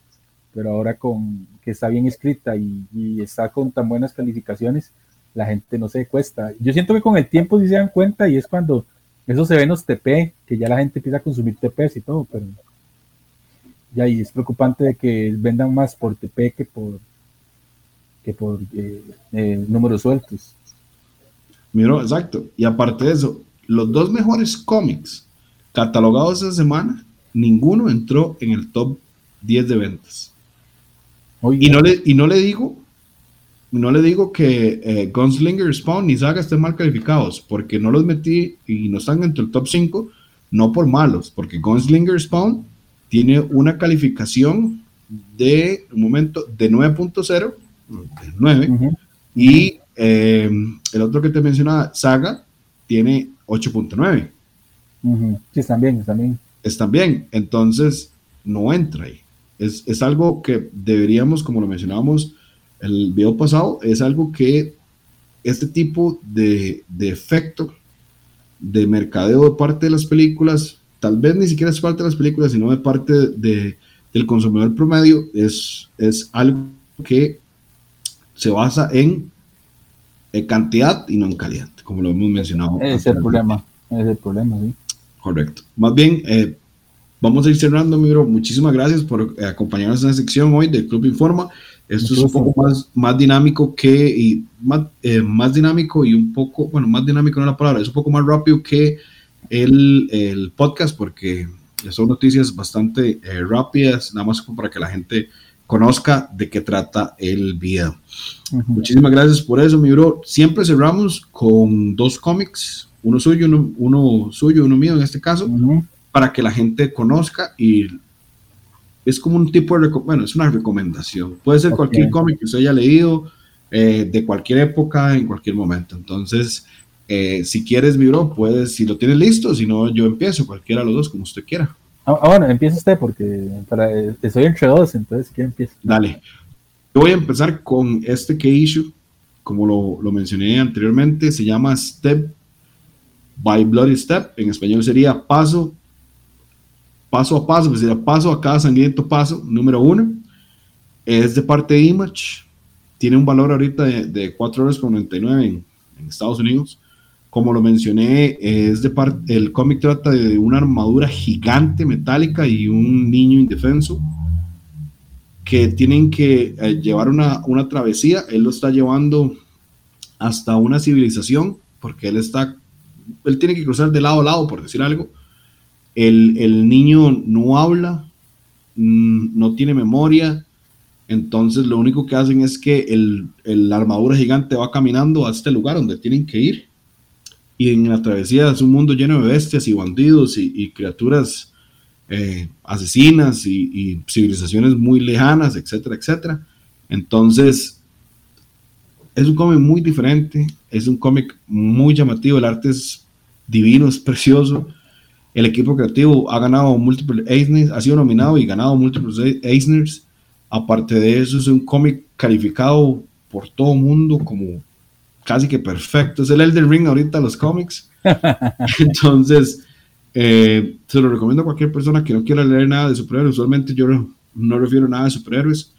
[SPEAKER 2] pero ahora con que está bien escrita y, está con tan buenas calificaciones, la gente no se cuesta. Yo siento que con el tiempo sí se dan cuenta y es cuando eso se ve en los TP, que ya la gente empieza a consumir TPs y todo, pero ya y es preocupante de que vendan más por TP que por que por eh, eh, números sueltos.
[SPEAKER 1] Miro, exacto. Y aparte de eso, los dos mejores cómics catalogados esta semana, ninguno entró en el top 10 de ventas. Y no, le, y no le digo, no le digo que eh, Gunslinger, Spawn ni Saga estén mal calificados, porque no los metí y no están entre el top 5, no por malos, porque Gunslinger, Spawn tiene una calificación de, un momento, de 9.0 9. Y eh, el otro que te mencionaba, Saga, tiene 8.9.
[SPEAKER 2] Sí, están bien, están bien.
[SPEAKER 1] Están bien, entonces no entra ahí. Es, es, algo que deberíamos, como lo mencionábamos el video pasado, es algo que este tipo de, de efecto de mercadeo de parte de las películas, tal vez ni siquiera es parte de las películas, sino de parte de, del consumidor promedio, es, es algo que se basa en, cantidad y no en calidad, como lo hemos mencionado.
[SPEAKER 2] Es el problema, es el problema, sí.
[SPEAKER 1] Correcto. Más bien, eh, vamos a ir cerrando, mi bro. Muchísimas gracias por acompañarnos en la sección hoy del Club Informa. Esto es un poco más, más dinámico que, y más, eh, más dinámico y un poco, bueno, más dinámico no es la palabra, es un poco más rápido que el, el podcast porque son noticias bastante eh, rápidas, nada más para que la gente conozca de qué trata el video. Muchísimas gracias por eso, mi bro. Siempre cerramos con dos cómics, uno suyo, uno, uno suyo, uno mío en este caso, para que la gente conozca y es como un tipo de, bueno, es una recomendación. Puede ser cualquier cómic que usted haya leído, eh, de cualquier época, en cualquier momento. Entonces, eh, si quieres, mi bro, puedes, si lo tienes listo, si no, yo empiezo, cualquiera de los dos, como usted quiera.
[SPEAKER 2] Ah, ah bueno, empieza usted, porque para, estoy entre dos, entonces quiere empieza.
[SPEAKER 1] Dale. Yo voy a empezar con este que issue, como lo, lo mencioné anteriormente, se llama Step by Bloody Step, en español sería paso paso a paso, pues paso a cada sangriento paso, número uno, es de parte de Image, tiene un valor ahorita de, de 4 horas con 99 en, en, Estados Unidos. Como lo mencioné, es de parte, el cómic trata de una armadura gigante metálica y un niño indefenso que tienen que eh, llevar una, una travesía. Él lo está llevando hasta una civilización porque él está, él tiene que cruzar de lado a lado, por decir algo el, niño no habla, mm, no tiene memoria, entonces lo único que hacen es que el, la armadura gigante va caminando a este lugar donde tienen que ir. Y en la travesía es un mundo lleno de bestias y bandidos y, criaturas eh, asesinas y, civilizaciones muy lejanas, etcétera, etcétera. Entonces, es un cómic muy diferente, es un cómic muy llamativo, el arte es divino, es precioso. El equipo creativo ha ganado múltiples Eisners, ha sido nominado y ganado múltiples Eisners. Aparte de eso, es un cómic calificado por todo el mundo como casi que perfecto. Es el Elden Ring ahorita los cómics. [LAUGHS] Entonces, eh, se lo recomiendo a cualquier persona que no quiera leer nada de superhéroes. Usualmente yo no, refiero nada de superhéroes.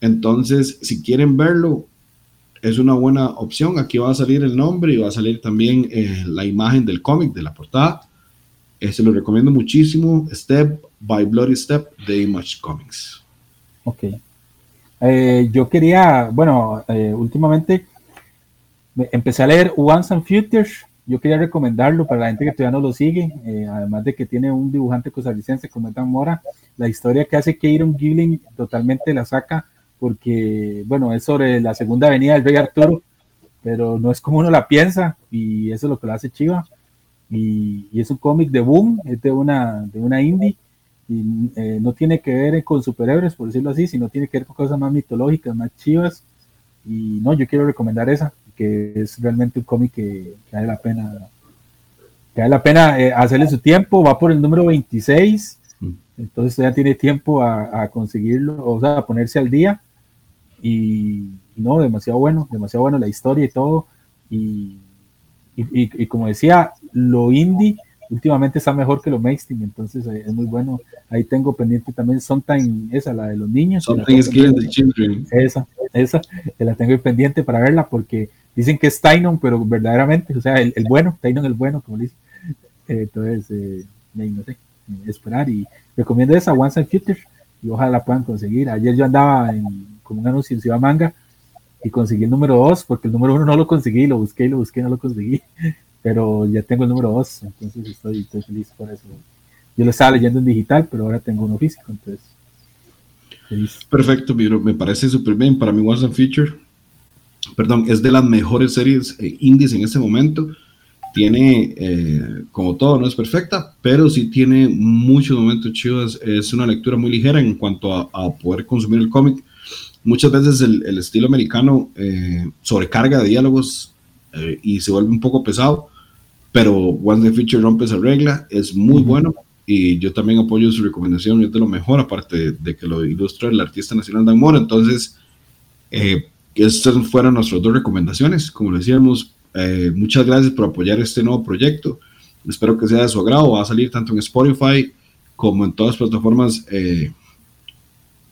[SPEAKER 1] Entonces, si quieren verlo, es una buena opción. Aquí va a salir el nombre y va a salir también eh, la imagen del cómic, de la portada. Se este, lo recomiendo muchísimo. Step by Bloody Step de Image Comics.
[SPEAKER 2] Ok. Eh, yo quería, bueno, eh, últimamente empecé a leer Once and Futures. Yo quería recomendarlo para la gente que todavía no lo sigue, eh, además de que tiene un dibujante costarricense como Dan Mora. La historia que hace Kieron Gilling totalmente la saca porque, bueno, es sobre la segunda avenida del Rey Arturo, pero no es como uno la piensa y eso es lo que lo hace Chiva y, es un cómic de boom, es de una, de una indie y eh, no tiene que ver con superhéroes, por decirlo así, sino tiene que ver con cosas más mitológicas, más chivas. Y no, yo quiero recomendar esa, que es realmente un cómic que, vale la pena, que vale la pena eh, hacerle su tiempo, va por el número 26, mm. entonces ya tiene tiempo a, a, conseguirlo, o sea, a ponerse al día. Y, y no, demasiado bueno, demasiado bueno la historia y todo. Y y, como decía, lo indie últimamente está mejor que lo mainstream, entonces eh, es muy bueno. Ahí tengo pendiente también Sometimes, esa, la de los niños.
[SPEAKER 1] Something the children.
[SPEAKER 2] Esa, esa, la tengo pendiente para verla porque dicen que es Tynon, pero verdaderamente, o sea, el, bueno, Tynon el bueno, como dice. Eh, entonces, eh, no sé, esperar y recomiendo esa Once and Future y ojalá la puedan conseguir. Ayer yo andaba en, con un anuncio en Ciudad Manga y conseguí el número 2, porque el número 1 no lo conseguí, lo busqué y lo busqué no lo conseguí, [LAUGHS] pero ya tengo el número 2, entonces estoy, feliz por eso. Yo lo estaba leyendo en digital, pero ahora tengo uno físico, entonces
[SPEAKER 1] feliz. Perfecto, me parece súper bien. Para mí, Was a Feature, perdón, es de las mejores series eh, indies en este momento. Tiene, eh, como todo, no es perfecta, pero sí tiene muchos momentos chidos. Es una lectura muy ligera en cuanto a, a poder consumir el cómic muchas veces el, estilo americano eh, sobrecarga de diálogos eh, y se vuelve un poco pesado, pero One the Feature rompe esa regla, es muy bueno y yo también apoyo su recomendación, es de lo mejor, aparte de, que lo ilustra el artista nacional Dan Mora, entonces eh, estas fueron nuestras dos recomendaciones, como decíamos, eh, muchas gracias por apoyar este nuevo proyecto, espero que sea de su agrado, va a salir tanto en Spotify como en todas las plataformas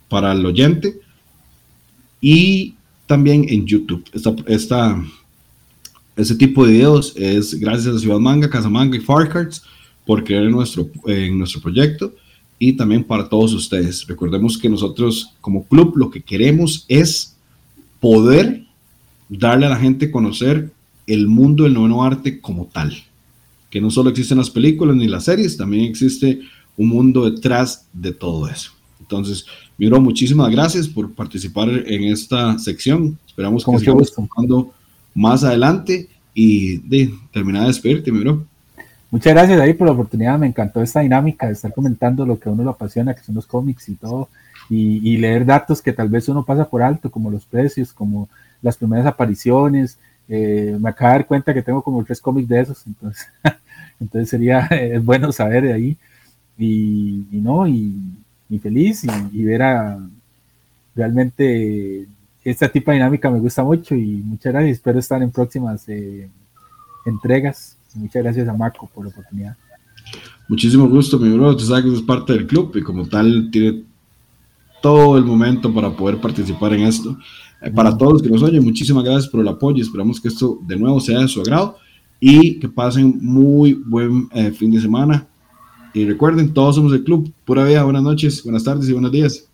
[SPEAKER 1] para el oyente y también en YouTube. Esta, este tipo de videos es gracias a Ciudad Manga, Casa Manga y Farcards por creer en nuestro, en nuestro proyecto. y también para todos ustedes. Recordemos que nosotros como club lo que queremos es poder darle a la gente conocer el mundo del noveno arte como tal. Que no solo existen las películas ni las series, también existe un mundo detrás de todo eso. Entonces, Miro, muchísimas gracias por participar en esta sección. Esperamos que sigamos trabajando más adelante y de terminar de despedirte, Miro.
[SPEAKER 2] Muchas gracias ahí por la oportunidad, me encantó esta dinámica de estar comentando lo que a uno lo apasiona, que son los cómics y todo, y, leer datos que tal vez uno pasa por alto, como los precios, como las primeras apariciones. Eh, me acabo de dar cuenta que tengo como tres cómics de esos, entonces, [LAUGHS] entonces sería es bueno saber de ahí. Y, no, y, feliz y, ver a realmente esta tipo de dinámica me gusta mucho y muchas gracias. Espero estar en próximas eh, entregas Muchas gracias a Marco por la oportunidad.
[SPEAKER 1] Muchísimo gusto, mi bro. Tú sabes que es parte del club y como tal tiene todo el momento para poder participar en esto. Eh, para todos los que nos oyen, muchísimas gracias por el apoyo. Esperamos que esto de nuevo sea de su agrado y que pasen muy buen eh, fin de semana. Y recuerden, todos somos el club. Pura vida, buenas noches, buenas tardes y buenos días.